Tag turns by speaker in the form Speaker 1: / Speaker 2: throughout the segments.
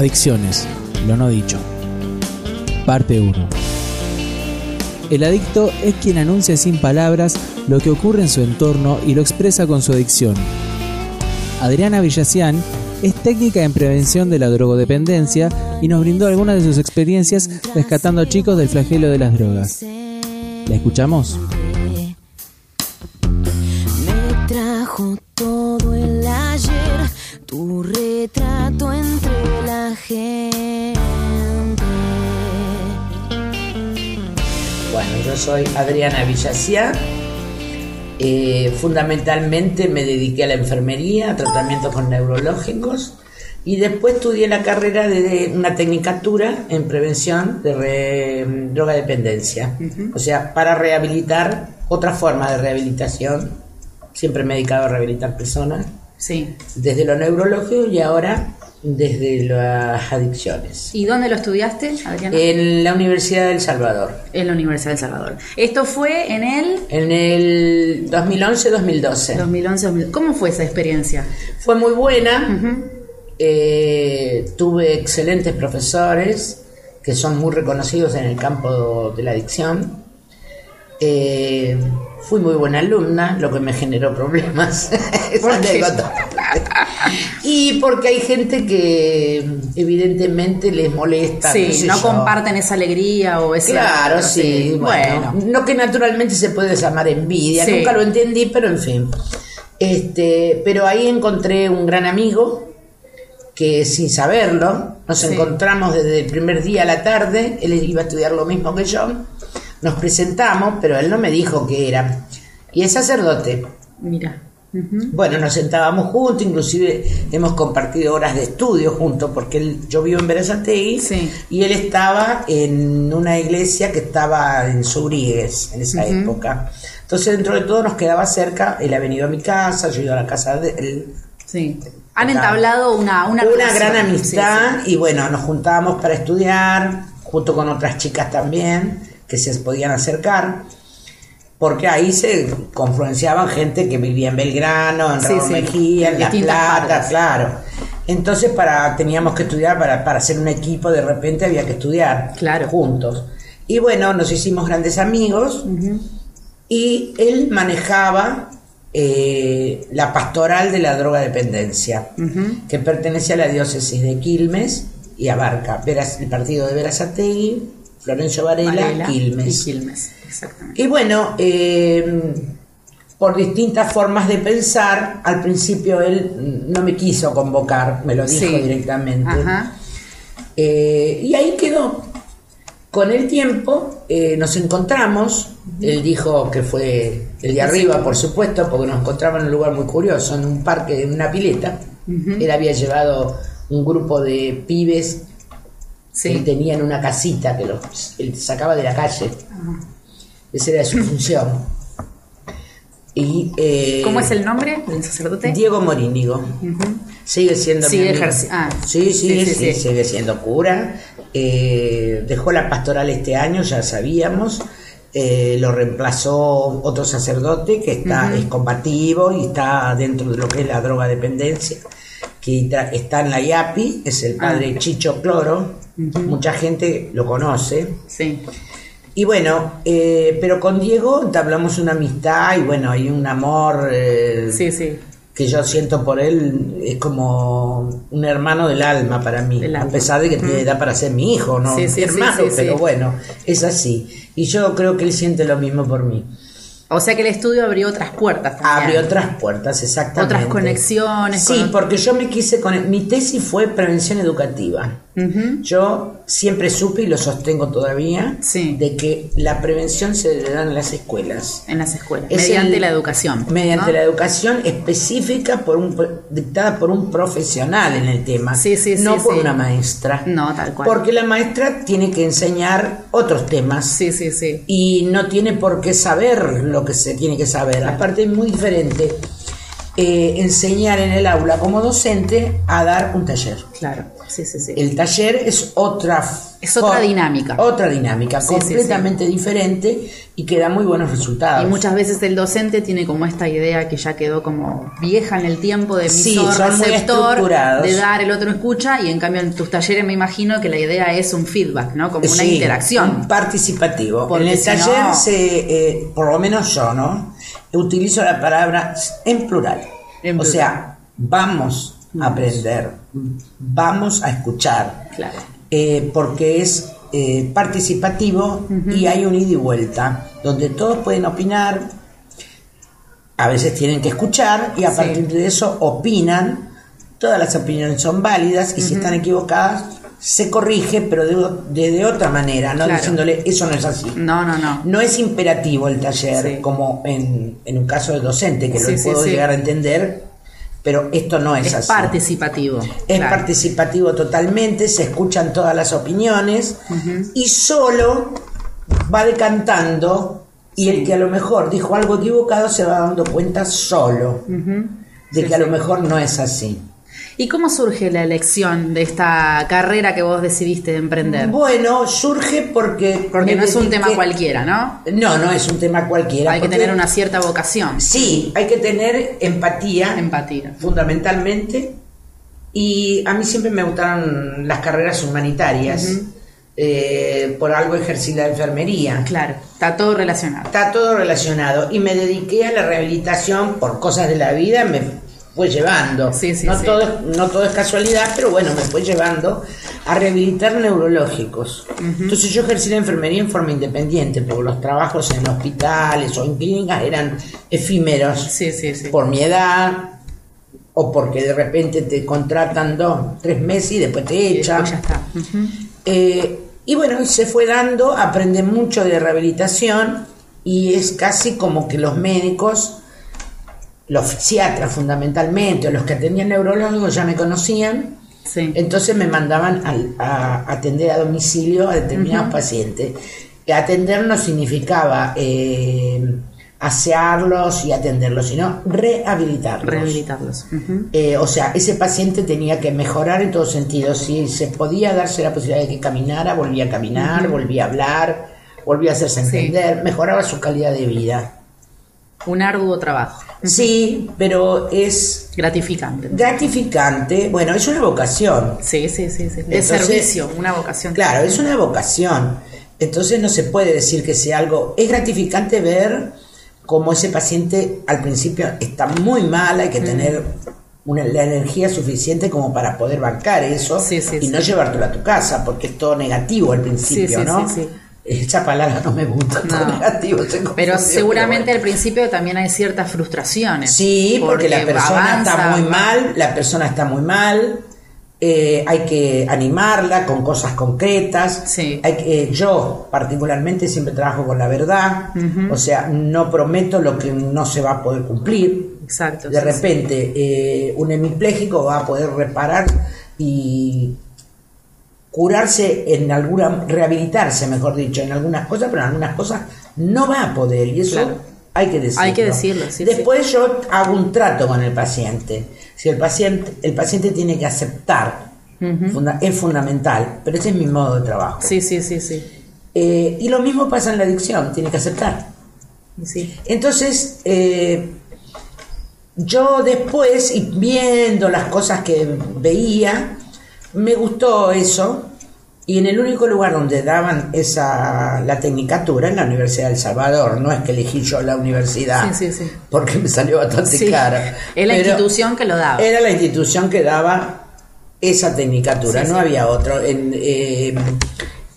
Speaker 1: Adicciones, lo no dicho. Parte 1. El adicto es quien anuncia sin palabras lo que ocurre en su entorno y lo expresa con su adicción. Adriana Villacián es técnica en prevención de la drogodependencia y nos brindó algunas de sus experiencias rescatando a chicos del flagelo de las drogas. ¿La escuchamos?
Speaker 2: Me trajo todo
Speaker 3: soy Adriana Villacía. Eh, fundamentalmente me dediqué a la enfermería, a tratamientos con neurológicos y después estudié la carrera de una tecnicatura en prevención de re- drogadependencia. O sea, para rehabilitar, otra forma de rehabilitación. Siempre me he dedicado a rehabilitar personas,
Speaker 4: Sí.
Speaker 3: desde lo neurológico y ahora desde las adicciones.
Speaker 4: ¿Y dónde lo estudiaste, Adriana?
Speaker 3: En la Universidad del Salvador.
Speaker 4: en la Universidad de El Salvador. Esto fue en el
Speaker 3: En el 2011-2012.
Speaker 4: 2011. ¿Cómo fue esa experiencia?
Speaker 3: Fue muy buena. Eh, tuve excelentes profesores que son muy reconocidos en el campo de la adicción. Eh, fui muy buena alumna, lo que me generó problemas. Esa
Speaker 4: ¿Por
Speaker 3: y porque hay gente que evidentemente les molesta.
Speaker 4: Sí,
Speaker 3: sé
Speaker 4: no
Speaker 3: yo.
Speaker 4: comparten esa alegría o ese...
Speaker 3: Claro, sí. Bueno, no que naturalmente se puede llamar envidia,
Speaker 4: Sí.
Speaker 3: nunca lo entendí, pero en fin. Este, pero ahí encontré un gran amigo que sin saberlo, nos
Speaker 4: Sí.
Speaker 3: encontramos desde el primer día a la tarde, él iba a estudiar lo mismo que yo, nos presentamos, pero él no me dijo qué era. Y es sacerdote.
Speaker 4: Mira.
Speaker 3: Bueno, nos sentábamos juntos, inclusive hemos compartido horas de estudio juntos, porque él, yo vivo en Berazategui
Speaker 4: Sí.
Speaker 3: y él estaba en una iglesia que estaba en Subrigues en esa época. Entonces, dentro de todo nos quedaba cerca, él ha venido a mi casa, yo he ido a la casa de él.
Speaker 4: Sí. Han entablado una Una,
Speaker 3: Una, gran
Speaker 4: Sí,
Speaker 3: amistad
Speaker 4: sí.
Speaker 3: y bueno, nos juntábamos para estudiar, junto con otras chicas también, que se podían acercar. Porque ahí se confluenciaban gente que vivía en Belgrano, en
Speaker 4: Sí,
Speaker 3: Raúl
Speaker 4: sí,
Speaker 3: Mejía,
Speaker 4: en
Speaker 3: en La Plata,
Speaker 4: partes.
Speaker 3: claro. Entonces para teníamos que estudiar, para, para hacer un equipo de repente había que estudiar
Speaker 4: Claro.
Speaker 3: juntos. Y bueno, nos hicimos grandes amigos y él manejaba eh, la pastoral de la drogadependencia, que pertenece a la diócesis de Quilmes y abarca Veras- el partido de Verazategui, Florencio Varela,
Speaker 4: Varela
Speaker 3: Quilmes.
Speaker 4: Y Quilmes, exactamente.
Speaker 3: Y bueno, eh, por distintas formas de pensar, al principio él no me quiso convocar, me lo dijo
Speaker 4: Sí.
Speaker 3: directamente.
Speaker 4: Ajá.
Speaker 3: Eh, y ahí quedó. Con el tiempo eh, nos encontramos, él dijo que fue el de arriba, por supuesto, porque nos encontramos en un lugar muy curioso, en un parque, en una pileta. Él había llevado un grupo de pibes
Speaker 4: Sí.
Speaker 3: que tenían una casita que los él sacaba de la calle. Esa era su función. Y, eh,
Speaker 4: ¿Cómo es el nombre del sacerdote?
Speaker 3: Diego Morínigo. Sigue siendo
Speaker 4: Sigue ah.
Speaker 3: sí, sí,
Speaker 4: Sí, sí,
Speaker 3: sí,
Speaker 4: sí.
Speaker 3: sigue siendo cura. Eh, dejó la pastoral este año, ya sabíamos. Eh, lo reemplazó otro sacerdote que está es combativo y está dentro de lo que es la droga dependencia, que está en la IAPI, es el padre Chicho Cloro. Mucha gente lo conoce.
Speaker 4: Sí.
Speaker 3: Y bueno, eh, pero con Diego entablamos una amistad y bueno, hay un amor eh,
Speaker 4: Sí, sí.
Speaker 3: que yo siento por él, es como un hermano del alma para mí, a pesar de que tiene edad para ser mi hijo, no
Speaker 4: Sí,
Speaker 3: hermano, pero bueno, es así. Y yo creo que él siente lo mismo por mí.
Speaker 4: O sea que el estudio abrió otras puertas también.
Speaker 3: Abrió otras puertas, exactamente.
Speaker 4: Otras conexiones.
Speaker 3: Sí,
Speaker 4: con-
Speaker 3: porque yo me quise con mi tesis fue prevención educativa. Yo siempre supe y lo sostengo todavía
Speaker 4: Sí.
Speaker 3: de que la prevención se debe dar en las escuelas.
Speaker 4: En las escuelas.
Speaker 3: Es
Speaker 4: mediante
Speaker 3: el-
Speaker 4: la educación.
Speaker 3: Mediante
Speaker 4: ¿no?
Speaker 3: la educación específica por un dictada por un profesional en el tema,
Speaker 4: Sí, sí, sí,
Speaker 3: no por una maestra.
Speaker 4: No, tal cual.
Speaker 3: Porque la maestra tiene que enseñar otros temas
Speaker 4: Sí, sí, sí.
Speaker 3: y no tiene por qué saber lo que se tiene que saber. Aparte es muy diferente eh, enseñar en el aula como docente a dar un taller.
Speaker 4: Claro. Sí, sí, sí.
Speaker 3: El taller es otra
Speaker 4: Es otra dinámica.
Speaker 3: Otra dinámica, completamente diferente y que da muy buenos resultados.
Speaker 4: Y muchas veces el docente tiene como esta idea que ya quedó como vieja en el tiempo de emisor, receptor, de dar, el otro escucha, y en cambio en tus talleres me imagino que la idea es un feedback, ¿no? Como una interacción.
Speaker 3: Participativo.
Speaker 4: Porque
Speaker 3: en el
Speaker 4: si
Speaker 3: taller,
Speaker 4: no-
Speaker 3: se, eh, por lo menos yo, ¿no? Utilizo la palabra en plural.
Speaker 4: En
Speaker 3: o
Speaker 4: plural.
Speaker 3: sea, vamos aprender, vamos a escuchar.
Speaker 4: Claro.
Speaker 3: Eh, porque es eh, participativo y hay un ida y vuelta, donde todos pueden opinar, a veces tienen que escuchar y a
Speaker 4: Sí.
Speaker 3: partir de eso opinan, todas las opiniones son válidas y si están equivocadas se corrige, pero de, de- de otra manera, no
Speaker 4: Claro.
Speaker 3: diciéndole eso no es así.
Speaker 4: No, no, no.
Speaker 3: No es imperativo el taller,
Speaker 4: Sí.
Speaker 3: como en, en un caso de docente, que
Speaker 4: Sí,
Speaker 3: lo puedo llegar a entender, pero esto no es,
Speaker 4: Es
Speaker 3: así.
Speaker 4: participativo.
Speaker 3: Es
Speaker 4: claro.
Speaker 3: participativo totalmente, se escuchan todas las opiniones y solo va decantando y el que a lo mejor dijo algo equivocado se va dando cuenta solo de
Speaker 4: Sí,
Speaker 3: que a
Speaker 4: sí.
Speaker 3: lo mejor no es así.
Speaker 4: ¿Y cómo surge la elección de esta carrera que vos decidiste emprender?
Speaker 3: Bueno, surge porque...
Speaker 4: Porque no es un tema cualquiera, ¿no?
Speaker 3: No, no es un tema cualquiera.
Speaker 4: Hay que tener una cierta vocación.
Speaker 3: Sí, hay que tener empatía.
Speaker 4: Empatía.
Speaker 3: fundamentalmente. Y a mí siempre me gustaron las carreras humanitarias. Eh, por algo ejercí la enfermería.
Speaker 4: Claro, está todo relacionado.
Speaker 3: Está todo relacionado. Y me dediqué a la rehabilitación por cosas de la vida, me fue llevando.
Speaker 4: Sí, sí,
Speaker 3: no,
Speaker 4: sí.
Speaker 3: Todo, es- no todo es casualidad, pero bueno, me fue llevando a rehabilitar neurológicos. Entonces yo ejercí la enfermería en forma independiente, porque los trabajos en hospitales o en clínicas eran efímeros por mi edad o porque de repente te contratan dos, tres meses y después te
Speaker 4: Y
Speaker 3: echan.
Speaker 4: después ya está. Ujú.
Speaker 3: Eh, y bueno, y se fue dando, aprendí mucho de rehabilitación y es casi como que los médicos, los psiquiatras fundamentalmente, o los que atendían neurólogos ya me conocían,
Speaker 4: Sí.
Speaker 3: entonces me mandaban a, atender a domicilio a determinados pacientes. Y atender no significaba eh, asearlos y atenderlos, sino rehabilitarlos.
Speaker 4: Rehabilitarlos.
Speaker 3: Eh, o sea, ese paciente tenía que mejorar en todos sentidos. Si se podía darse la posibilidad de que caminara, volvía a caminar, volvía a hablar, volvía a hacerse
Speaker 4: Sí.
Speaker 3: entender, mejoraba su calidad de vida.
Speaker 4: Un arduo trabajo.
Speaker 3: Sí, pero es
Speaker 4: Gratificante.
Speaker 3: gratificante. Bueno, es una vocación.
Speaker 4: Sí, sí, sí. sí. De
Speaker 3: Entonces,
Speaker 4: servicio, una vocación.
Speaker 3: Claro, es una vocación. Entonces no se puede decir que sea algo. Es gratificante ver cómo ese paciente al principio está muy mal, hay que tener una, la energía suficiente como para poder bancar eso
Speaker 4: Sí, sí,
Speaker 3: y no llevártelo a tu casa, porque es todo negativo al principio,
Speaker 4: sí,
Speaker 3: ¿no?
Speaker 4: sí, sí.
Speaker 3: Esa palabra no me gusta,
Speaker 4: No.
Speaker 3: negativo.
Speaker 4: Pero seguramente
Speaker 3: bueno.
Speaker 4: al principio también hay ciertas frustraciones.
Speaker 3: Sí, porque, la persona
Speaker 4: avanza,
Speaker 3: está muy mal, la persona está muy mal, eh, hay que animarla con cosas concretas.
Speaker 4: Sí.
Speaker 3: Hay que- eh, yo particularmente siempre trabajo con la verdad, o sea, no prometo lo que no se va a poder cumplir.
Speaker 4: Exacto.
Speaker 3: De
Speaker 4: sí, sí.
Speaker 3: repente, eh, un hemipléjico va a poder reparar y curarse en alguna, rehabilitarse, mejor dicho, en algunas cosas, pero en algunas cosas no va a poder y eso
Speaker 4: Claro.
Speaker 3: hay que decirlo.
Speaker 4: Hay que decirlo, sí,
Speaker 3: Después yo hago un trato con el paciente. Si el paciente, el paciente tiene que aceptar, funda- es fundamental, pero ese es mi modo de trabajo.
Speaker 4: Sí, sí, sí, sí.
Speaker 3: Eh, y lo mismo pasa en la adicción, tiene que aceptar.
Speaker 4: Sí.
Speaker 3: Entonces, eh, yo después, viendo las cosas que veía, me gustó eso. Y en el único lugar donde daban esa la tecnicatura, en la Universidad del Salvador, no es que elegí yo la universidad,
Speaker 4: Sí, sí, sí.
Speaker 3: porque me salió bastante cara.
Speaker 4: Es la institución que lo daba.
Speaker 3: Era la institución que daba esa tecnicatura, no había otro. En, eh,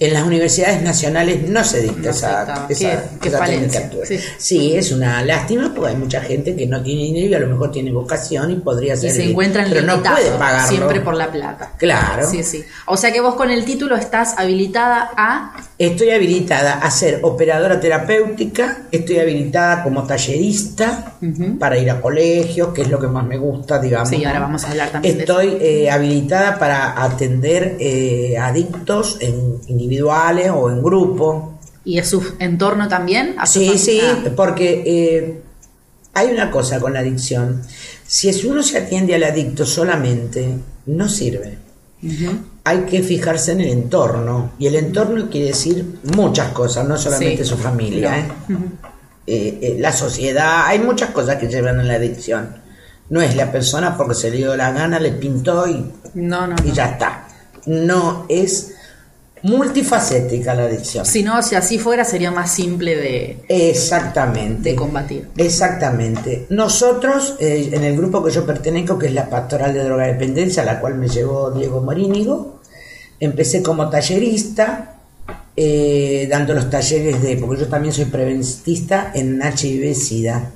Speaker 3: en las universidades nacionales no se dicta
Speaker 4: No se
Speaker 3: esa, esa-
Speaker 4: Qué-
Speaker 3: esa.
Speaker 4: Sí.
Speaker 3: Sí, es una lástima porque hay mucha gente que no tiene dinero y a lo mejor tiene vocación y podría
Speaker 4: Y
Speaker 3: ser.
Speaker 4: se encuentran
Speaker 3: pero no puede pagarlo.
Speaker 4: siempre por la plata.
Speaker 3: Claro.
Speaker 4: Sí, sí. O sea que vos con el título estás habilitada a
Speaker 3: Estoy habilitada a ser operadora terapéutica, estoy habilitada como tallerista para ir a colegios, que es lo que más me gusta, digamos.
Speaker 4: Sí, ahora vamos a hablar también de
Speaker 3: Estoy eh, habilitada para atender eh, adictos en individuales o en grupo.
Speaker 4: y a su entorno también. A su
Speaker 3: Sí, sí,
Speaker 4: familia.
Speaker 3: porque eh, hay una cosa con la adicción. Si uno se atiende al adicto solamente, no sirve. hay que fijarse en el entorno. Y el entorno quiere decir muchas cosas, no solamente
Speaker 4: Sí.
Speaker 3: su familia.
Speaker 4: No.
Speaker 3: ¿eh? Eh, eh, la sociedad, hay muchas cosas que llevan a la adicción. No es la persona porque se le dio la gana, le pintó y,
Speaker 4: No, no,
Speaker 3: y
Speaker 4: no.
Speaker 3: ya está. No, es multifacética la adicción.
Speaker 4: Si no, si así fuera, sería más simple de,
Speaker 3: Exactamente.
Speaker 4: de combatir.
Speaker 3: Exactamente. Nosotros, eh, en el grupo que yo pertenezco, que es la Pastoral de Drogadependencia, a la cual me llevó Diego Morínigo, empecé como tallerista, eh, dando los talleres de, porque yo también soy preventista en HIV-Sida.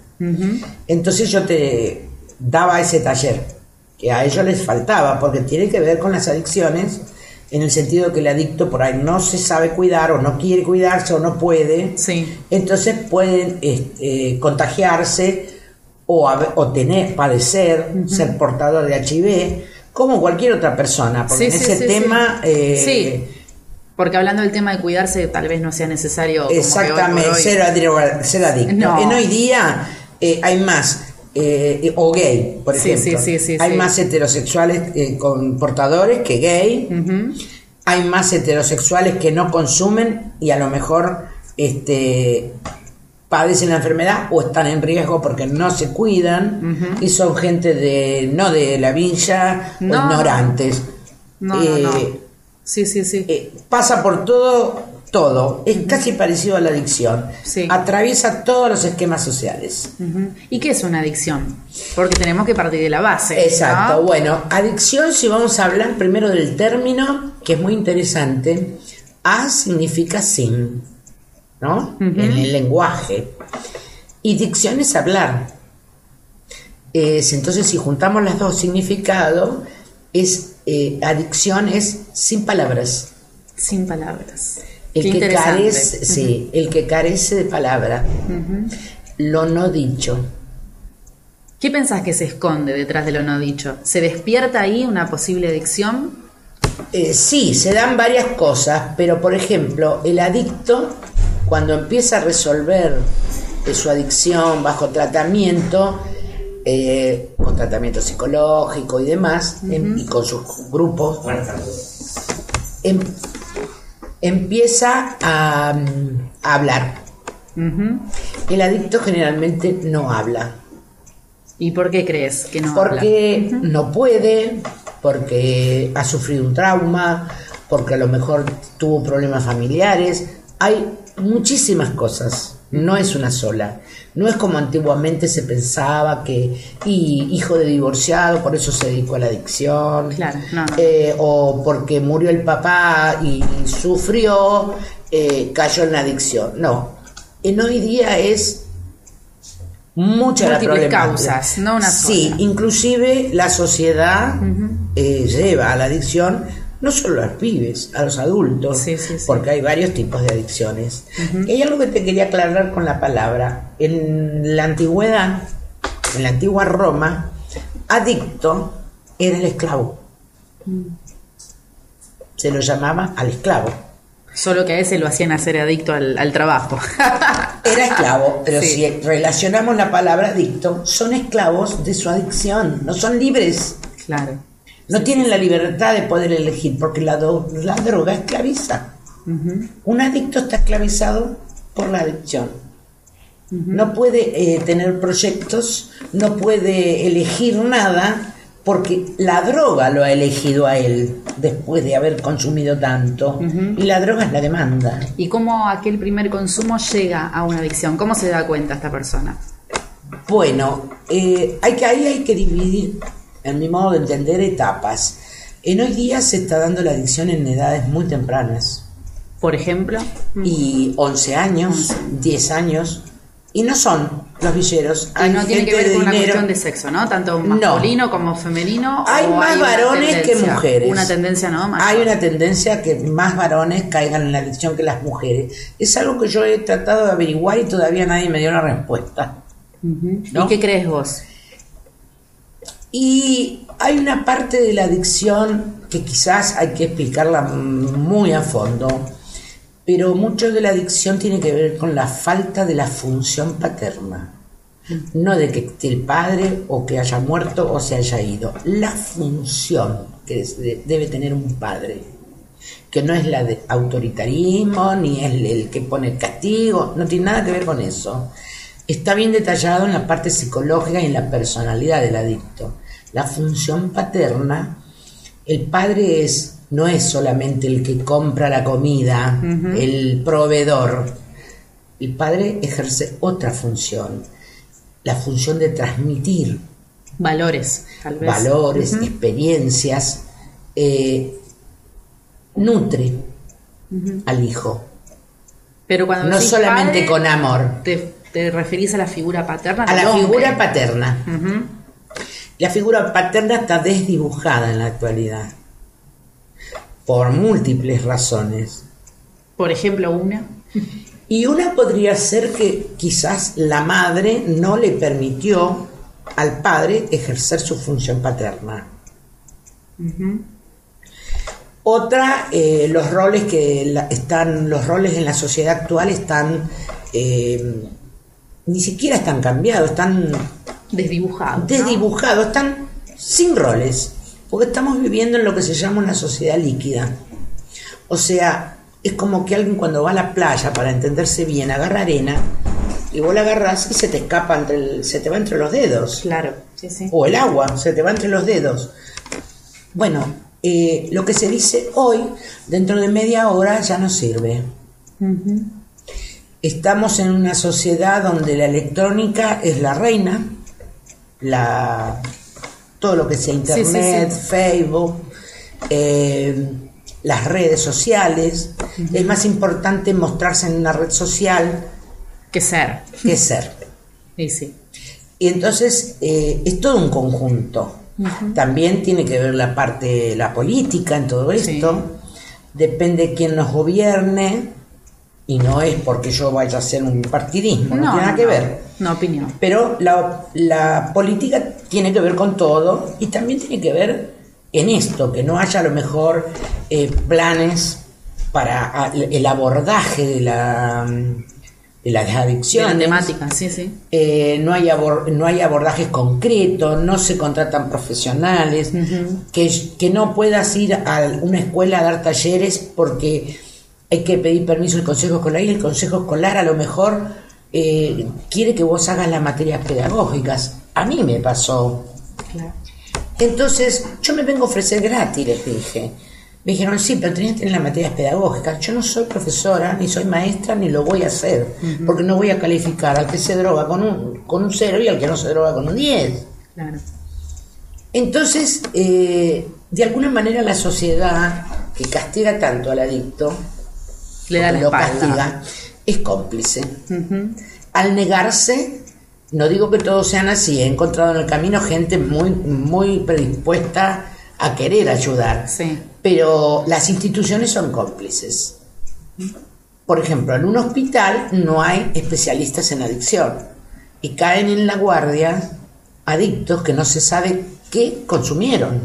Speaker 3: Entonces yo te daba ese taller, que a ellos les faltaba, porque tiene que ver con las adicciones, en el sentido que el adicto por ahí no se sabe cuidar o no quiere cuidarse o no puede.
Speaker 4: Sí.
Speaker 3: Entonces pueden este, contagiarse o, o tener, padecer, ser portador de HIV, como cualquier otra persona, porque
Speaker 4: Sí,
Speaker 3: en
Speaker 4: sí,
Speaker 3: ese tema...
Speaker 4: sí.
Speaker 3: eh.
Speaker 4: Porque hablando del tema de cuidarse, tal vez no sea necesario. como hoy
Speaker 3: Exactamente,
Speaker 4: hoy-
Speaker 3: ser adicto.
Speaker 4: No.
Speaker 3: En hoy día eh, hay más, eh, o gay, por
Speaker 4: Sí,
Speaker 3: ejemplo.
Speaker 4: sí, sí, sí,
Speaker 3: hay más heterosexuales eh, con portadores que gay. Hay más heterosexuales que no consumen y a lo mejor este padecen la enfermedad o están en riesgo porque no se cuidan y son gente de no de la villa o
Speaker 4: No.
Speaker 3: ignorantes.
Speaker 4: No, no,
Speaker 3: Eh,
Speaker 4: no. Sí, sí, sí.
Speaker 3: eh, pasa por todo, todo. Es casi parecido a la adicción.
Speaker 4: Sí.
Speaker 3: Atraviesa todos los esquemas sociales.
Speaker 4: ¿Y qué es una adicción? Porque tenemos que partir de la base.
Speaker 3: Exacto.
Speaker 4: ¿no?
Speaker 3: Bueno, adicción, si vamos a hablar primero del término, que es muy interesante. A significa sin, ¿no? En el lenguaje. Y dicción es hablar. Es, entonces, si juntamos los dos significados, es eh, adicción es sin palabras.
Speaker 4: Sin palabras.
Speaker 3: El
Speaker 4: Qué
Speaker 3: que carece, sí, el que carece de palabra, lo no dicho.
Speaker 4: ¿Qué pensás que se esconde detrás de lo no dicho? ¿Se despierta ahí una posible adicción?
Speaker 3: Eh, sí, se dan varias cosas, pero por ejemplo, el adicto, cuando empieza a resolver eh, su adicción bajo tratamiento, eh, con tratamiento psicológico y demás, em- y con sus grupos, em- empieza a, a hablar. El adicto generalmente no habla.
Speaker 4: ¿Y por qué crees que no habla?
Speaker 3: porque no puede, porque ha sufrido un trauma, porque a lo mejor tuvo problemas familiares. Hay muchísimas cosas, no es una sola. No es como antiguamente se pensaba que y hijo de divorciado, por eso se dedicó a la adicción.
Speaker 4: Claro, no, no.
Speaker 3: Eh, o porque murió el papá y sufrió, eh, cayó en la adicción. No, en hoy día es mucha la
Speaker 4: Múltiples causas, no una
Speaker 3: Sí,
Speaker 4: sola.
Speaker 3: inclusive la sociedad eh, lleva a la adicción no solo a los pibes, a los adultos,
Speaker 4: Sí, sí, sí.
Speaker 3: porque hay varios tipos de adicciones. Y hay algo que te quería aclarar con la palabra. En la antigüedad, en la antigua Roma, adicto era el esclavo. Se lo llamaba al esclavo.
Speaker 4: Solo que a ese lo hacían hacer adicto al, al trabajo.
Speaker 3: Era esclavo, pero si relacionamos la palabra adicto, son esclavos de su adicción, no son libres.
Speaker 4: claro.
Speaker 3: No tienen la libertad de poder elegir porque la, do- la droga esclaviza. Un adicto está esclavizado por la adicción. No puede eh, tener proyectos, no puede elegir nada porque la droga lo ha elegido a él después de haber consumido tanto. Y la droga es la demanda.
Speaker 4: ¿Y cómo aquel primer consumo llega a una adicción? ¿Cómo se da cuenta esta persona?
Speaker 3: Bueno, eh, hay que, ahí hay que dividir, en mi modo de entender, etapas. En hoy día se está dando la adicción en edades muy tempranas.
Speaker 4: Por ejemplo,
Speaker 3: y 11 años, 10 años, y no son los villeros.
Speaker 4: y
Speaker 3: Hay
Speaker 4: no tiene que ver con una
Speaker 3: dinero.
Speaker 4: cuestión de sexo, ¿no? Tanto
Speaker 3: No.
Speaker 4: masculino como femenino.
Speaker 3: Hay
Speaker 4: ¿o
Speaker 3: más varones que mujeres.
Speaker 4: Una tendencia, ¿no? Mayor.
Speaker 3: Hay una tendencia que más varones caigan en la adicción que las mujeres. Es algo que yo he tratado de averiguar y todavía nadie me dio una respuesta.
Speaker 4: ¿Y qué crees vos?
Speaker 3: Y hay una parte de la adicción que quizás hay que explicarla muy a fondo, pero mucho de la adicción tiene que ver con la falta de la función paterna. no de que esté el padre o que haya muerto o se haya ido. La función que debe tener un padre, que no es la de autoritarismo, ni es el, que pone castigo, no tiene nada que ver con eso. Está bien detallado en la parte psicológica y en la personalidad del adicto. La función paterna, el padre es no es solamente el que compra la comida, el proveedor. El padre ejerce otra función, la función de transmitir
Speaker 4: Valores, tal vez.
Speaker 3: valores, experiencias, eh, nutre al hijo.
Speaker 4: Pero cuando
Speaker 3: No solamente
Speaker 4: padre,
Speaker 3: con amor,
Speaker 4: Te, te referís a la figura paterna.
Speaker 3: a la
Speaker 4: hombre.
Speaker 3: figura paterna. La figura paterna está desdibujada en la actualidad por múltiples razones.
Speaker 4: Por ejemplo, una.
Speaker 3: Y una podría ser que quizás la madre no le permitió al padre ejercer su función paterna. Otra, eh, los roles que la- están, los roles en la sociedad actual están, eh, ni siquiera están cambiados, están
Speaker 4: Desdibujado. ¿no?
Speaker 3: desdibujados, están sin roles, porque estamos viviendo en lo que se llama una sociedad líquida. O sea, es como que alguien cuando va a la playa, para entenderse bien, agarra arena y vos la agarras y se te escapa, entre el- se te va entre los dedos.
Speaker 4: Claro, sí, sí.
Speaker 3: O el agua, se te va entre los dedos. Bueno, eh, lo que se dice hoy, dentro de media hora, ya no sirve. Estamos en una sociedad donde la electrónica es la reina, la, todo lo que sea
Speaker 4: sí,
Speaker 3: internet,
Speaker 4: sí.
Speaker 3: Facebook, eh, las redes sociales. Es más importante mostrarse en una red social
Speaker 4: Que ser.
Speaker 3: que ser.
Speaker 4: Sí, sí.
Speaker 3: Y entonces eh, es todo un conjunto. También tiene que ver la parte, la política en todo esto. Depende quién nos gobierne. Y no es porque yo vaya a hacer un partidismo, no, tiene nada que ver.
Speaker 4: No, opinión.
Speaker 3: Pero la, la política tiene que ver con todo y también tiene que ver en esto, que no haya a lo mejor eh, planes para el abordaje de, la, de las
Speaker 4: De la
Speaker 3: adicciones.
Speaker 4: temática, sí, sí.
Speaker 3: Eh, no, hay abor- no hay abordajes concretos, no se contratan profesionales, que, que no puedas ir a una escuela a dar talleres porque hay que pedir permiso al consejo escolar y el consejo escolar a lo mejor eh, quiere que vos hagas las materias pedagógicas. A mí me pasó.
Speaker 4: Claro.
Speaker 3: Entonces, yo me vengo a ofrecer gratis, les dije. Me dijeron, sí, pero tenías que tener las materias pedagógicas. Yo no soy profesora, ni soy maestra, ni lo voy a hacer, porque no voy a calificar al que se droga con un, con un cero y al que no se droga con un 10.
Speaker 4: Claro.
Speaker 3: Entonces, eh, de alguna manera la sociedad que castiga tanto al adicto,
Speaker 4: Le da la
Speaker 3: lo
Speaker 4: espalda.
Speaker 3: castiga, es cómplice. Al negarse, no digo que todos sean así, he encontrado en el camino gente muy, muy predispuesta a querer ayudar,
Speaker 4: Sí.
Speaker 3: pero las instituciones son cómplices. Por ejemplo, en un hospital no hay especialistas en adicción y caen en la guardia adictos que no se sabe qué consumieron.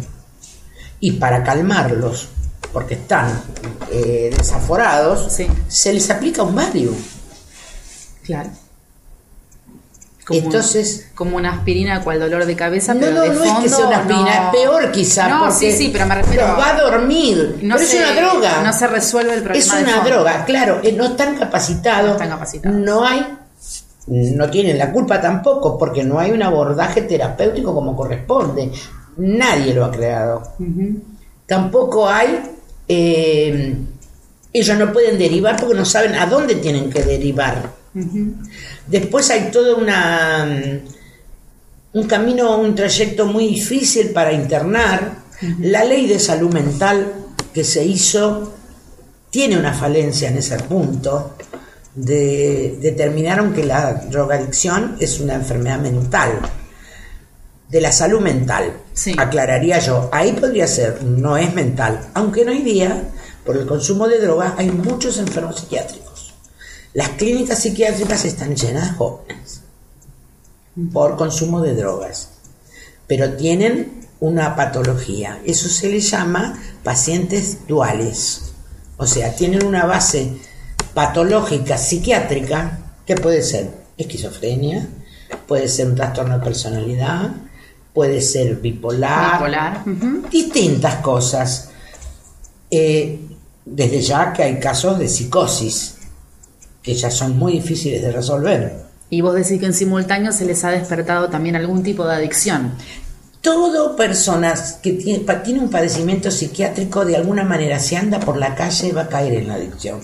Speaker 3: Y para calmarlos, porque están eh, desaforados,
Speaker 4: Sí.
Speaker 3: se les aplica un Valium.
Speaker 4: Claro.
Speaker 3: Entonces-
Speaker 4: Como una aspirina cual dolor de cabeza,
Speaker 3: No,
Speaker 4: pero
Speaker 3: no,
Speaker 4: de
Speaker 3: no
Speaker 4: fondo,
Speaker 3: es que sea una aspirina,
Speaker 4: no.
Speaker 3: es peor quizá.
Speaker 4: No,
Speaker 3: porque
Speaker 4: sí, sí, pero me refiero.
Speaker 3: los va a dormir.
Speaker 4: no
Speaker 3: pero
Speaker 4: se-
Speaker 3: es una droga.
Speaker 4: No se resuelve el problema.
Speaker 3: es una
Speaker 4: fondo.
Speaker 3: droga, claro. eh, No están capacitados.
Speaker 4: No están capacitados.
Speaker 3: No hay. No tienen la culpa tampoco, porque no hay un abordaje terapéutico como corresponde. Nadie lo ha creado. Tampoco hay. Eh, ellos no pueden derivar porque no saben a dónde tienen que derivar. Después hay todo una, mm, un camino, un trayecto muy difícil para internar. La ley de salud mental que se hizo tiene una falencia en ese punto. De, determinaron que la drogadicción es una enfermedad mental, de la salud mental.
Speaker 4: Sí.
Speaker 3: Aclararía yo, ahí podría ser, no es mental, aunque hoy día, por el consumo de drogas, hay muchos enfermos psiquiátricos. Las clínicas psiquiátricas están llenas de jóvenes por consumo de drogas, pero tienen una patología. Eso se le llama pacientes duales. O sea, tienen una base patológica psiquiátrica que puede ser esquizofrenia, puede ser un trastorno de personalidad, puede ser bipolar,
Speaker 4: Bipolar.
Speaker 3: distintas cosas. Eh, desde ya que hay casos de psicosis, que ya son muy difíciles de resolver.
Speaker 4: Y vos decís que en simultáneo se les ha despertado también algún tipo de adicción.
Speaker 3: Todo personas que tiene, tiene un padecimiento psiquiátrico, de alguna manera, si anda por la calle, va a caer en la adicción.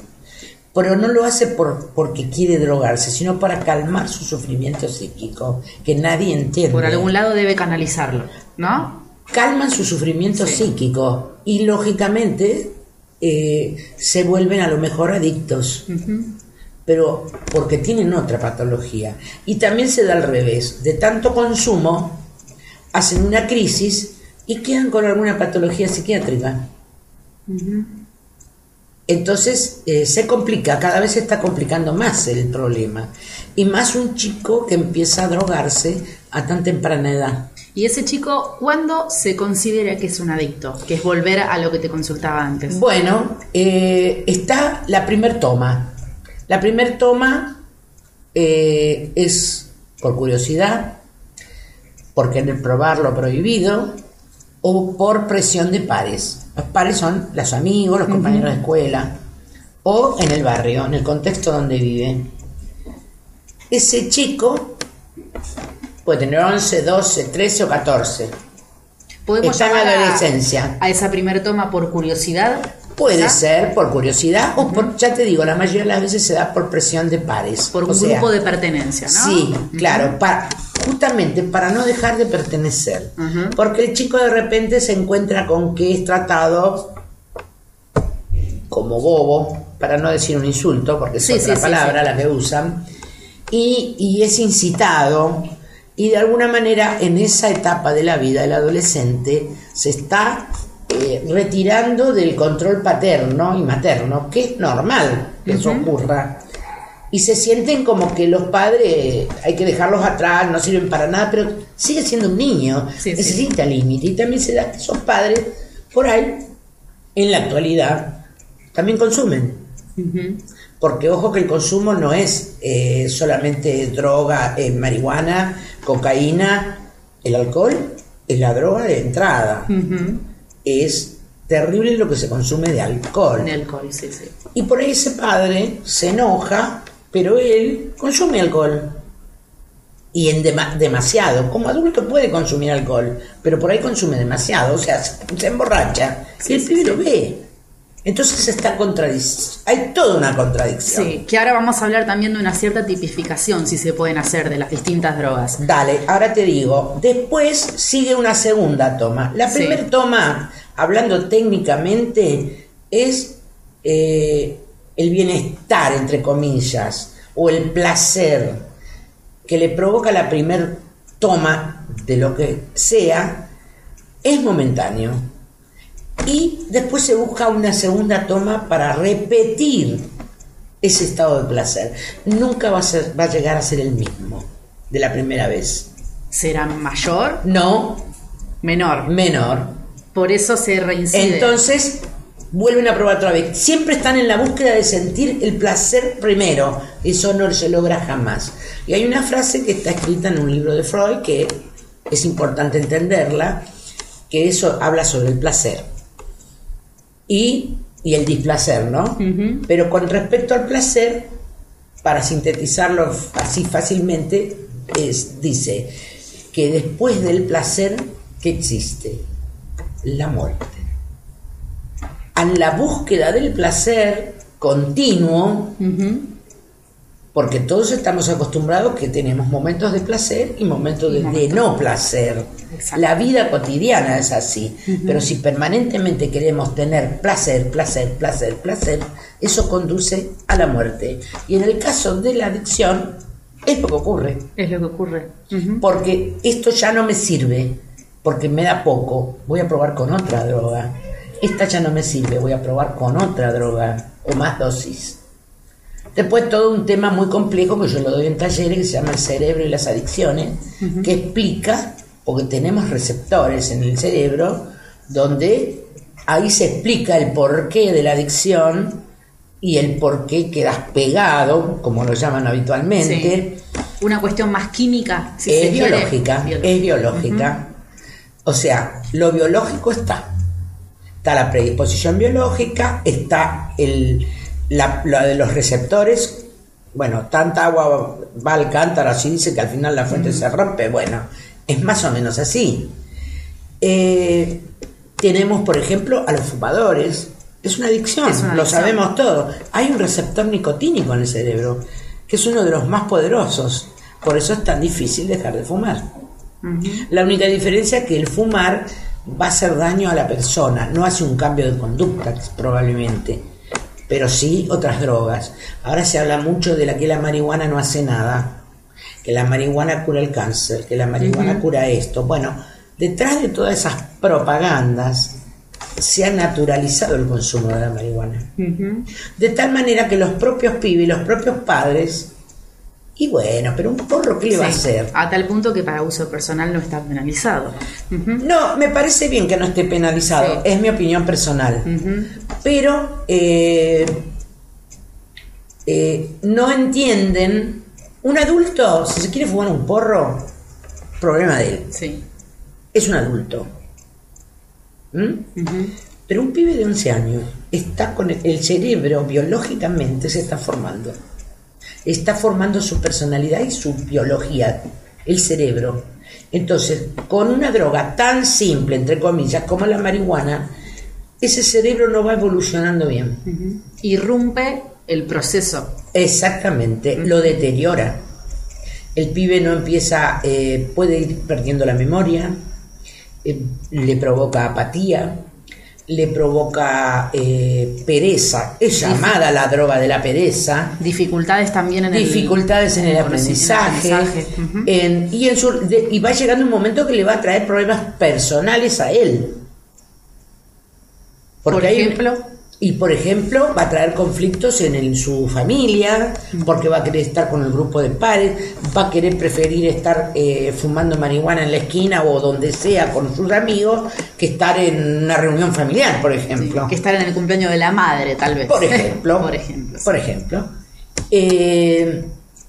Speaker 3: Pero no lo hace por, porque quiere drogarse, sino para calmar su sufrimiento psíquico, que nadie entiende.
Speaker 4: Por algún lado debe canalizarlo, ¿no?
Speaker 3: calman su sufrimiento psíquico y lógicamente eh, se vuelven a lo mejor adictos, pero porque tienen otra patología. Y también se da al revés, de tanto consumo hacen una crisis y quedan con alguna patología psiquiátrica. Entonces eh, se complica, cada vez se está complicando más el problema. Y más un chico que empieza a drogarse a tan temprana edad.
Speaker 4: Y ese chico, ¿cuándo se considera que es un adicto? Que es volver a lo que te consultaba antes.
Speaker 3: Bueno, eh, está la primer toma. La primer toma eh, es por curiosidad, por querer probar lo prohibido o por presión de pares. Los pares son los amigos, los compañeros de escuela o en el barrio, en el contexto donde vive. Ese chico puede tener 11, 12, 13 o 14.
Speaker 4: ¿Podemos
Speaker 3: está en adolescencia.
Speaker 4: A, esa primer toma por curiosidad?
Speaker 3: Puede ser por curiosidad o por, ya te digo, la mayoría de las veces se da por presión de pares.
Speaker 4: Por
Speaker 3: O
Speaker 4: un
Speaker 3: sea,
Speaker 4: grupo de pertenencia, ¿no?
Speaker 3: Sí, claro, justamente para no dejar de pertenecer. Porque el chico de repente se encuentra con que es tratado como bobo, para no decir un insulto, porque es
Speaker 4: Sí,
Speaker 3: otra
Speaker 4: sí,
Speaker 3: palabra
Speaker 4: sí.
Speaker 3: la que usan, y, y es incitado, y de alguna manera en esa etapa de la vida del adolescente se está eh, retirando del control paterno y materno, que es normal que eso ocurra. Y se sienten como que los padres hay que dejarlos atrás, no sirven para nada, pero sigue siendo un niño,
Speaker 4: Sí, sí.
Speaker 3: necesita límite. Y también se da que esos padres, por ahí, en la actualidad, también consumen. Porque ojo que el consumo no es eh, solamente droga, eh, marihuana, cocaína, el alcohol es la droga de entrada. Es terrible lo que se consume de alcohol.
Speaker 4: De alcohol, sí, sí.
Speaker 3: Y por ahí ese padre se enoja, pero él consume alcohol. Y en dema- demasiado. Como adulto puede consumir alcohol, pero por ahí consume demasiado. O sea, se, se emborracha.
Speaker 4: Sí,
Speaker 3: y el
Speaker 4: sí,
Speaker 3: pibe
Speaker 4: sí.
Speaker 3: lo ve. Entonces está contradicción. Hay toda una contradicción.
Speaker 4: Sí, que ahora vamos a hablar también de una cierta tipificación, si se pueden hacer, de las distintas drogas.
Speaker 3: Dale, ahora te digo, después sigue una segunda toma. La primera toma, hablando técnicamente, es eh, el bienestar, entre comillas, o el placer que le provoca la primer toma de lo que sea, es momentáneo. Y después se busca una segunda toma para repetir ese estado de placer. Nunca va a, ser, va a llegar a ser el mismo de la primera vez.
Speaker 4: ¿Será mayor?
Speaker 3: No,
Speaker 4: Menor.
Speaker 3: menor.
Speaker 4: Por eso se reincide.
Speaker 3: Entonces vuelven a probar otra vez. Siempre están en la búsqueda de sentir el placer primero. Eso no se logra jamás. Y hay una frase que está escrita en un libro de Freud que es importante entenderla, que eso habla sobre el placer y, y el displacer, ¿no? Pero con respecto al placer, para sintetizarlo así fácilmente, es, dice que después del placer, ¿qué existe? La muerte. A la búsqueda del placer continuo, porque todos estamos acostumbrados que tenemos momentos de placer y momentos de, no placer.
Speaker 4: Exacto.
Speaker 3: La vida cotidiana es así, pero si permanentemente queremos tener placer, placer, placer, placer, eso conduce a la muerte. Y en el caso de la adicción, es lo que ocurre,
Speaker 4: Es lo que ocurre.
Speaker 3: Porque esto ya no me sirve, porque me da poco, voy a probar con otra droga. Esta ya no me sirve, voy a probar con otra droga o más dosis. Después todo un tema muy complejo que yo lo doy en talleres que se llama el cerebro y las adicciones, que explica, porque tenemos receptores en el cerebro, donde ahí se explica el porqué de la adicción y el por qué quedas pegado, como lo llaman habitualmente,
Speaker 4: Sí. Una cuestión más química, si
Speaker 3: es biológica, es biológica. O sea, lo biológico está. Está la predisposición biológica, está el, la, de los receptores. Bueno, tanta agua va al cántaro, así dice que al final la fuente se rompe. Bueno, es más o menos así. Eh, tenemos, por ejemplo, a los fumadores. Es una adicción,
Speaker 4: Es una
Speaker 3: lo
Speaker 4: adicción.
Speaker 3: sabemos todos. Hay un receptor nicotínico en el cerebro, que es uno de los más poderosos. Por eso es tan difícil dejar de fumar. La única diferencia es que el fumar va a hacer daño a la persona, no hace un cambio de conducta probablemente, pero sí otras drogas. Ahora se habla mucho de la que la marihuana no hace nada, que la marihuana cura el cáncer, que la marihuana cura esto. Bueno, detrás de todas esas propagandas se ha naturalizado el consumo de la marihuana. De tal manera que los propios pibes, los propios padres, y bueno, pero un porro, ¿qué le va a hacer?
Speaker 4: A tal punto que para uso personal no está penalizado.
Speaker 3: No, me parece bien que no esté penalizado,
Speaker 4: Sí.
Speaker 3: es mi opinión personal. Pero eh, eh, no entienden. Un adulto, si se quiere fumar un porro, problema de él.
Speaker 4: Sí.
Speaker 3: Es un adulto. ¿Mm? Pero un pibe de 11 años está con el, el cerebro biológicamente se está formando. Está formando su personalidad y su biología, el cerebro. Entonces, con una droga tan simple, entre comillas, como la marihuana, ese cerebro no va evolucionando bien.
Speaker 4: Irrumpe el proceso.
Speaker 3: Exactamente, lo deteriora. El pibe no empieza, eh, puede ir perdiendo la memoria, eh, le provoca apatía, le provoca eh, pereza, es llamada la droga de la pereza,
Speaker 4: Dificultades también en
Speaker 3: dificultades en el
Speaker 4: en
Speaker 3: aprendizaje,
Speaker 4: aprendizaje.
Speaker 3: En- y, en su- de- y va llegando un momento que le va a traer problemas personales a él.
Speaker 4: Por
Speaker 3: hay un-
Speaker 4: ejemplo.
Speaker 3: Y por ejemplo, va a traer conflictos en, el- su familia, porque va a querer estar con el grupo de pares, va a querer preferir estar eh, fumando marihuana en la esquina o donde sea con sus amigos que estar en una reunión familiar, por ejemplo.
Speaker 4: que estar en el cumpleaños de la madre, tal vez.
Speaker 3: Por ejemplo.
Speaker 4: Por ejemplo.
Speaker 3: Por ejemplo. Eh,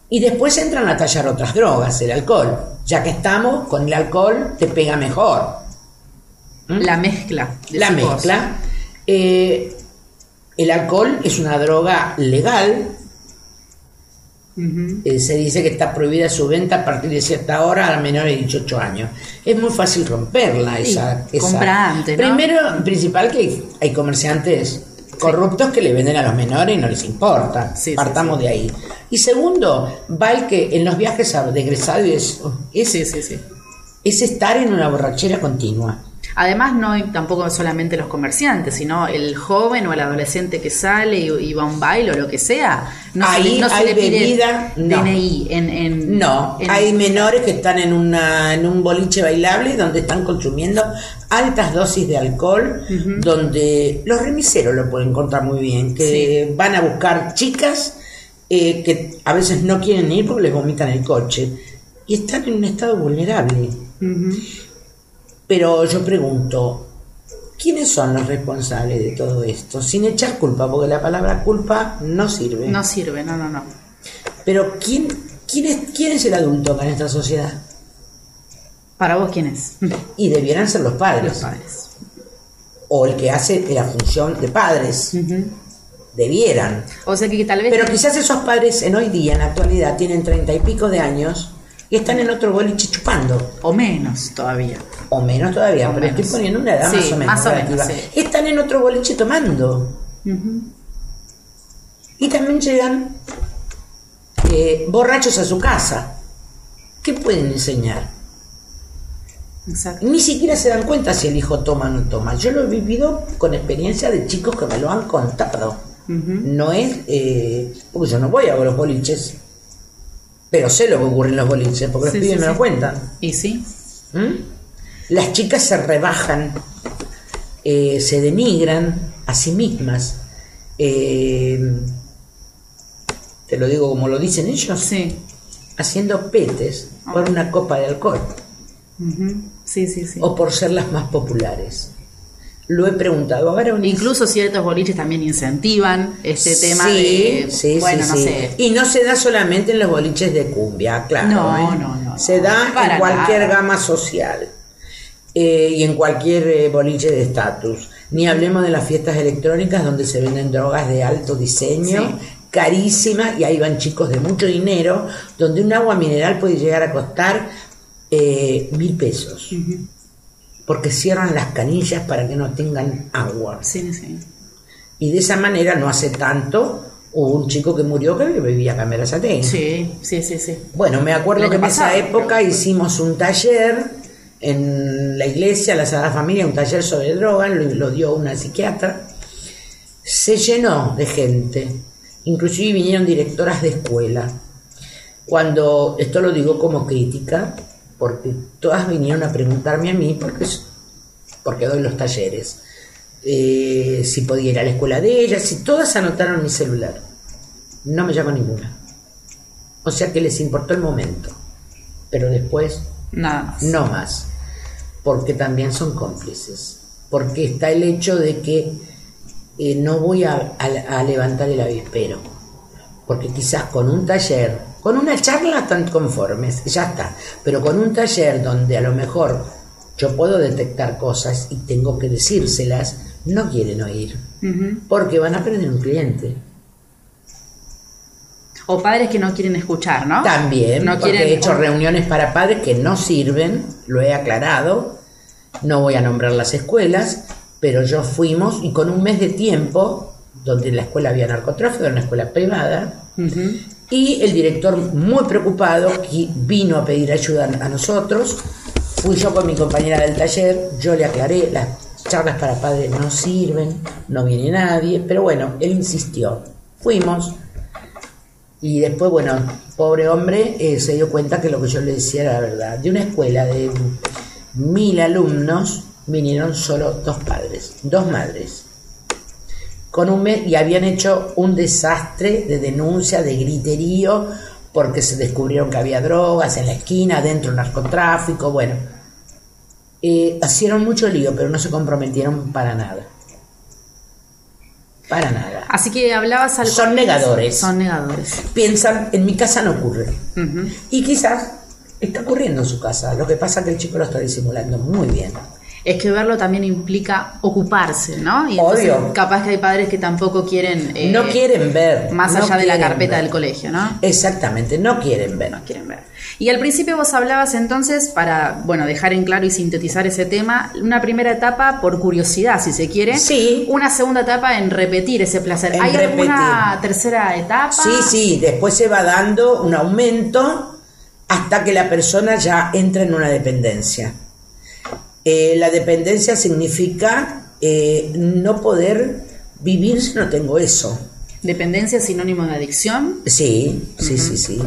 Speaker 3: y después entran a tallar otras drogas, el alcohol. Ya que estamos, con el alcohol te pega mejor.
Speaker 4: La mezcla.
Speaker 3: ¿Mm? La
Speaker 4: decís vos.
Speaker 3: mezcla. Eh, el alcohol es una droga legal. Eh, se dice que está prohibida su venta a partir de cierta hora a menores de 18 años. Es muy fácil romperla
Speaker 4: Sí,
Speaker 3: esa. esa-
Speaker 4: compra antes, ¿no?
Speaker 3: Primero, principal, que hay, comerciantes corruptos que le venden a los menores y no les importa.
Speaker 4: Sí,
Speaker 3: Partamos de ahí. Y segundo, va el que en los viajes a- de egresado es, es,
Speaker 4: Sí, sí, sí.
Speaker 3: es estar en una borrachera continua.
Speaker 4: Además, no hay tampoco solamente los comerciantes, sino el joven o el adolescente que sale y, y va a un baile o lo que sea. No se
Speaker 3: Ahí
Speaker 4: le, no se
Speaker 3: hay
Speaker 4: le pide
Speaker 3: bebida, no.
Speaker 4: DNI en, en-
Speaker 3: No,
Speaker 4: en-
Speaker 3: hay menores que están en, una, en un boliche bailable donde están consumiendo altas dosis de alcohol, donde los remiseros lo pueden encontrar muy bien, que van a buscar chicas eh, que a veces no quieren ir porque les vomitan el coche y están en un estado vulnerable. Pero yo pregunto, ¿quiénes son los responsables de todo esto? Sin echar culpa, porque la palabra culpa no sirve.
Speaker 4: No sirve, no, no, no.
Speaker 3: Pero ¿quién, quién, es, ¿quién es el adulto acá en esta sociedad?
Speaker 4: ¿Para vos quién es?
Speaker 3: Y debieran ser los padres.
Speaker 4: Los padres.
Speaker 3: O el que hace la función de padres. Debieran.
Speaker 4: O sea que tal vez...
Speaker 3: Pero quizás esos padres en hoy día, en la actualidad, tienen treinta y pico de años y están en otro boliche chupando.
Speaker 4: O menos todavía.
Speaker 3: O menos todavía,
Speaker 4: O
Speaker 3: pero
Speaker 4: menos.
Speaker 3: estoy poniendo una edad
Speaker 4: Sí,
Speaker 3: más o menos.
Speaker 4: más o menos,
Speaker 3: relativa.
Speaker 4: sí.
Speaker 3: Están en otro boliche tomando. Y también llegan eh, borrachos a su casa. ¿Qué pueden enseñar?
Speaker 4: Exacto.
Speaker 3: Ni siquiera se dan cuenta si el hijo toma o no toma. Yo lo he vivido con experiencia de chicos que me lo han contado. No es, eh, porque yo no voy a los boliches, pero sé lo que ocurre en los boliches, porque
Speaker 4: Sí,
Speaker 3: los pibes
Speaker 4: sí,
Speaker 3: me lo cuentan.
Speaker 4: Y sí.
Speaker 3: ¿Mm? Las chicas se rebajan, eh, se denigran a sí mismas. Eh, te lo digo como lo dicen ellos,
Speaker 4: Sí.
Speaker 3: haciendo petes por una copa de alcohol.
Speaker 4: Sí, sí, sí.
Speaker 3: o por ser las más populares. Lo he preguntado a varones.
Speaker 4: Incluso ciertos boliches también incentivan este tema
Speaker 3: Sí,
Speaker 4: de,
Speaker 3: sí,
Speaker 4: bueno,
Speaker 3: sí,
Speaker 4: no sé,
Speaker 3: Y no se da solamente en los boliches de cumbia, claro.
Speaker 4: No,
Speaker 3: ¿eh?
Speaker 4: no, no,
Speaker 3: Se
Speaker 4: no,
Speaker 3: da en cualquier
Speaker 4: nada.
Speaker 3: gama social eh, y en cualquier eh, boliche de estatus. Ni hablemos de las fiestas electrónicas donde se venden drogas de alto diseño, carísimas, y ahí van chicos de mucho dinero, donde un agua mineral puede llegar a costar eh, mil pesos. Porque cierran las canillas para que no tengan agua.
Speaker 4: sí, sí.
Speaker 3: Y de esa manera, no hace tanto, hubo un chico que murió que vivía acá en Berazategui.
Speaker 4: Sí, sí, sí, sí.
Speaker 3: Bueno, me acuerdo que en esa época hicimos un taller en la iglesia, la Sagrada Familia, un taller sobre drogas, lo, lo dio una psiquiatra. Se llenó de gente, inclusive vinieron directoras de escuela. Cuando, esto lo digo como crítica, porque todas vinieron a preguntarme a mí, porque, porque doy los talleres, eh, si podía ir a la escuela de ellas, y todas anotaron mi celular. No me llamó ninguna. O sea que les importó el momento, pero después
Speaker 4: Nada más.
Speaker 3: no más, porque también son cómplices, porque está el hecho de que eh, no voy a, a- a levantar el avispero, porque quizás con un taller, con una charla están conformes, ya está, pero con un taller donde a lo mejor yo puedo detectar cosas y tengo que decírselas, no quieren oír, porque van a perder un cliente.
Speaker 4: O padres que no quieren escuchar, ¿no?
Speaker 3: También,
Speaker 4: no
Speaker 3: porque
Speaker 4: quieren
Speaker 3: he hecho reuniones para padres que no sirven, lo he aclarado, no voy a nombrar las escuelas, pero yo fuimos y con un mes de tiempo, donde en la escuela había narcotráfico, era una escuela privada. Y el director muy preocupado vino a pedir ayuda a nosotros, fui yo con mi compañera del taller, yo le aclaré, las charlas para padres no sirven, no viene nadie, pero bueno, él insistió, fuimos, y después, bueno, pobre hombre eh, se dio cuenta que lo que yo le decía era la verdad. De una escuela de mil alumnos vinieron solo dos padres, dos madres. Con un mes, y habían hecho un desastre de denuncia, de griterío, porque se descubrieron que había drogas en la esquina, dentro narcotráfico, bueno. Eh, hicieron mucho lío, pero no se comprometieron para nada. Para nada.
Speaker 4: Así que hablabas al
Speaker 3: Son negadores.
Speaker 4: Son negadores.
Speaker 3: Piensan, en mi casa no ocurre. Y quizás está ocurriendo en su casa. Lo que pasa es que el chico lo está disimulando muy bien.
Speaker 4: Es que verlo también implica ocuparse, ¿no? Y entonces,
Speaker 3: Obvio.
Speaker 4: capaz que hay padres que tampoco quieren. eh,
Speaker 3: no quieren ver.
Speaker 4: Más
Speaker 3: no
Speaker 4: allá de la carpeta
Speaker 3: ver.
Speaker 4: del colegio, ¿no?
Speaker 3: Exactamente, no quieren ver.
Speaker 4: No quieren ver. Y al principio vos hablabas entonces, para, bueno, dejar en claro y sintetizar ese tema, una primera etapa por curiosidad, si se quiere.
Speaker 3: Sí.
Speaker 4: Una segunda etapa en repetir ese placer.
Speaker 3: En
Speaker 4: ¿Hay alguna tercera etapa?
Speaker 3: Sí, sí, después se va dando un aumento hasta que la persona ya entra en una dependencia. Eh, la dependencia significa eh, no poder vivir si no tengo eso.
Speaker 4: ¿Dependencia es sinónimo de adicción?
Speaker 3: Sí, sí, sí, sí.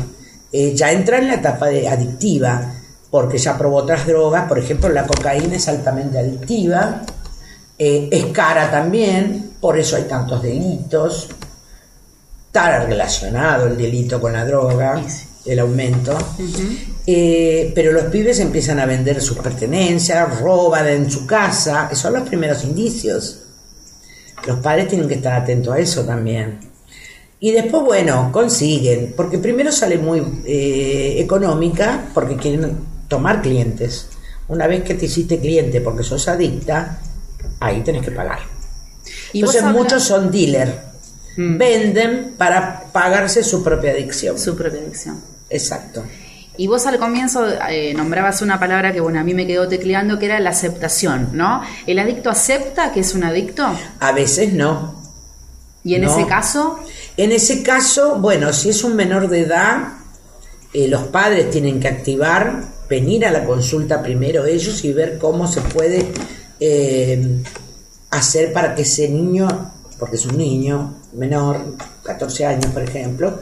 Speaker 3: Eh, ya entra en la etapa de adictiva, porque ya probó otras drogas, por ejemplo, la cocaína es altamente adictiva, es cara también, por eso hay tantos delitos. Está relacionado el delito con la droga, el aumento. Eh, pero los pibes empiezan a vender sus pertenencias, roban en su casa, esos son los primeros indicios. Los padres tienen que estar atentos a eso también. Y después, bueno, consiguen, porque primero sale muy eh, económica, porque quieren tomar clientes. Una vez que te hiciste cliente porque sos adicta, ahí tenés que pagar.
Speaker 4: Y
Speaker 3: Entonces muchos son dealer.
Speaker 4: Mm.
Speaker 3: Venden para pagarse su propia adicción.
Speaker 4: Su propia adicción.
Speaker 3: Exacto.
Speaker 4: Y vos al comienzo eh, nombrabas una palabra que, bueno, a mí me quedó tecleando, que era la aceptación, ¿no? ¿El adicto acepta que es un adicto?
Speaker 3: A veces no.
Speaker 4: Y en
Speaker 3: No.
Speaker 4: ese caso,
Speaker 3: En ese caso, bueno, si es un menor de edad, eh, los padres tienen que activar, venir a la consulta primero ellos y ver cómo se puede eh, hacer para que ese niño, porque es un niño menor, 14 años por ejemplo,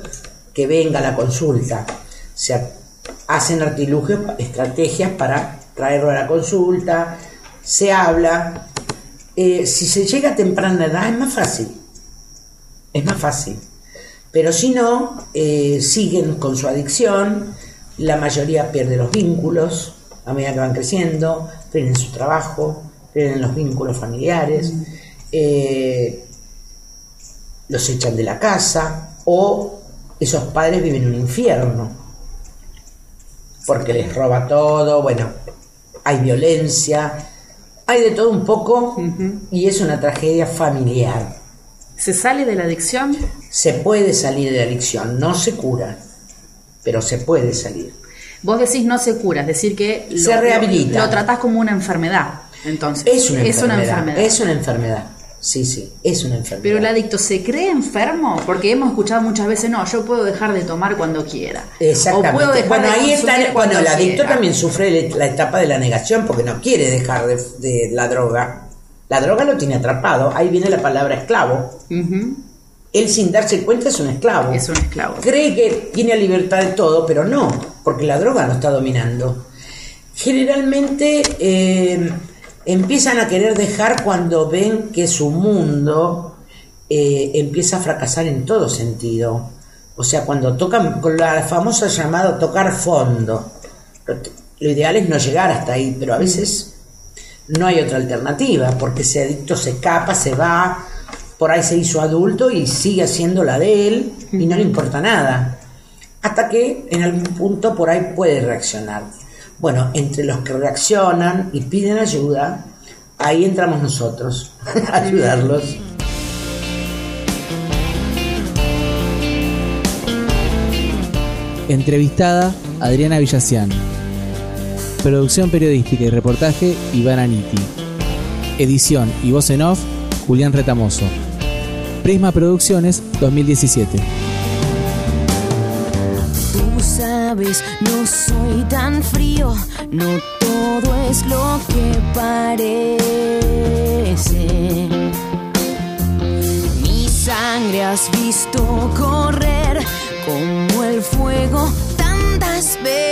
Speaker 3: que venga a la consulta. Se ha- hacen artilugios, estrategias para traerlo a la consulta, se habla. Eh, si se llega a temprana edad es más fácil es más fácil. Pero si no, eh, siguen con su adicción, la mayoría pierde los vínculos a medida que van creciendo, pierden su trabajo, creen en los vínculos familiares, eh, los echan de la casa o esos padres viven un infierno porque les roba todo, bueno, hay violencia, hay de todo un poco y es una tragedia familiar.
Speaker 4: ¿Se sale de la adicción?
Speaker 3: Se puede salir de la adicción, no se cura, pero se puede salir.
Speaker 4: Vos decís no se cura, es decir que
Speaker 3: Se rehabilita.
Speaker 4: Lo, tratás como una enfermedad, entonces.
Speaker 3: Es una,
Speaker 4: es
Speaker 3: enfermedad,
Speaker 4: una enfermedad.
Speaker 3: Es una enfermedad. Sí, sí, es una enfermedad.
Speaker 4: Pero el adicto se cree enfermo porque hemos escuchado muchas veces, no, yo puedo dejar de tomar cuando quiera.
Speaker 3: Exactamente.
Speaker 4: O puedo dejar
Speaker 3: bueno,
Speaker 4: de
Speaker 3: ahí está, bueno, el
Speaker 4: cuando
Speaker 3: adicto
Speaker 4: quiera.
Speaker 3: también sufre la etapa de la negación porque no quiere dejar de, de la droga. La droga lo tiene atrapado. Ahí viene la palabra esclavo. Él sin darse cuenta es un esclavo.
Speaker 4: Es un esclavo.
Speaker 3: Cree que tiene libertad de todo, pero no, porque la droga lo está dominando. Generalmente eh, empiezan a querer dejar cuando ven que su mundo eh, empieza a fracasar en todo sentido. O sea, cuando tocan con la famosa llamada tocar fondo. Lo, lo ideal es no llegar hasta ahí, pero a veces no hay otra alternativa, porque ese adicto se escapa, se va, por ahí se hizo adulto y sigue haciendo la de él y no le importa nada. Hasta que en algún punto por ahí puede reaccionar. Bueno, entre los que reaccionan y piden ayuda, ahí entramos nosotros, a ayudarlos.
Speaker 1: Entrevistada Adriana Villacián. Producción periodística y reportaje Iván Aniti. Edición y voz en off Julián Retamoso. Prisma Producciones 2017.
Speaker 2: No soy tan frío, no todo es lo que parece. Mi sangre has visto correr como el fuego tantas veces,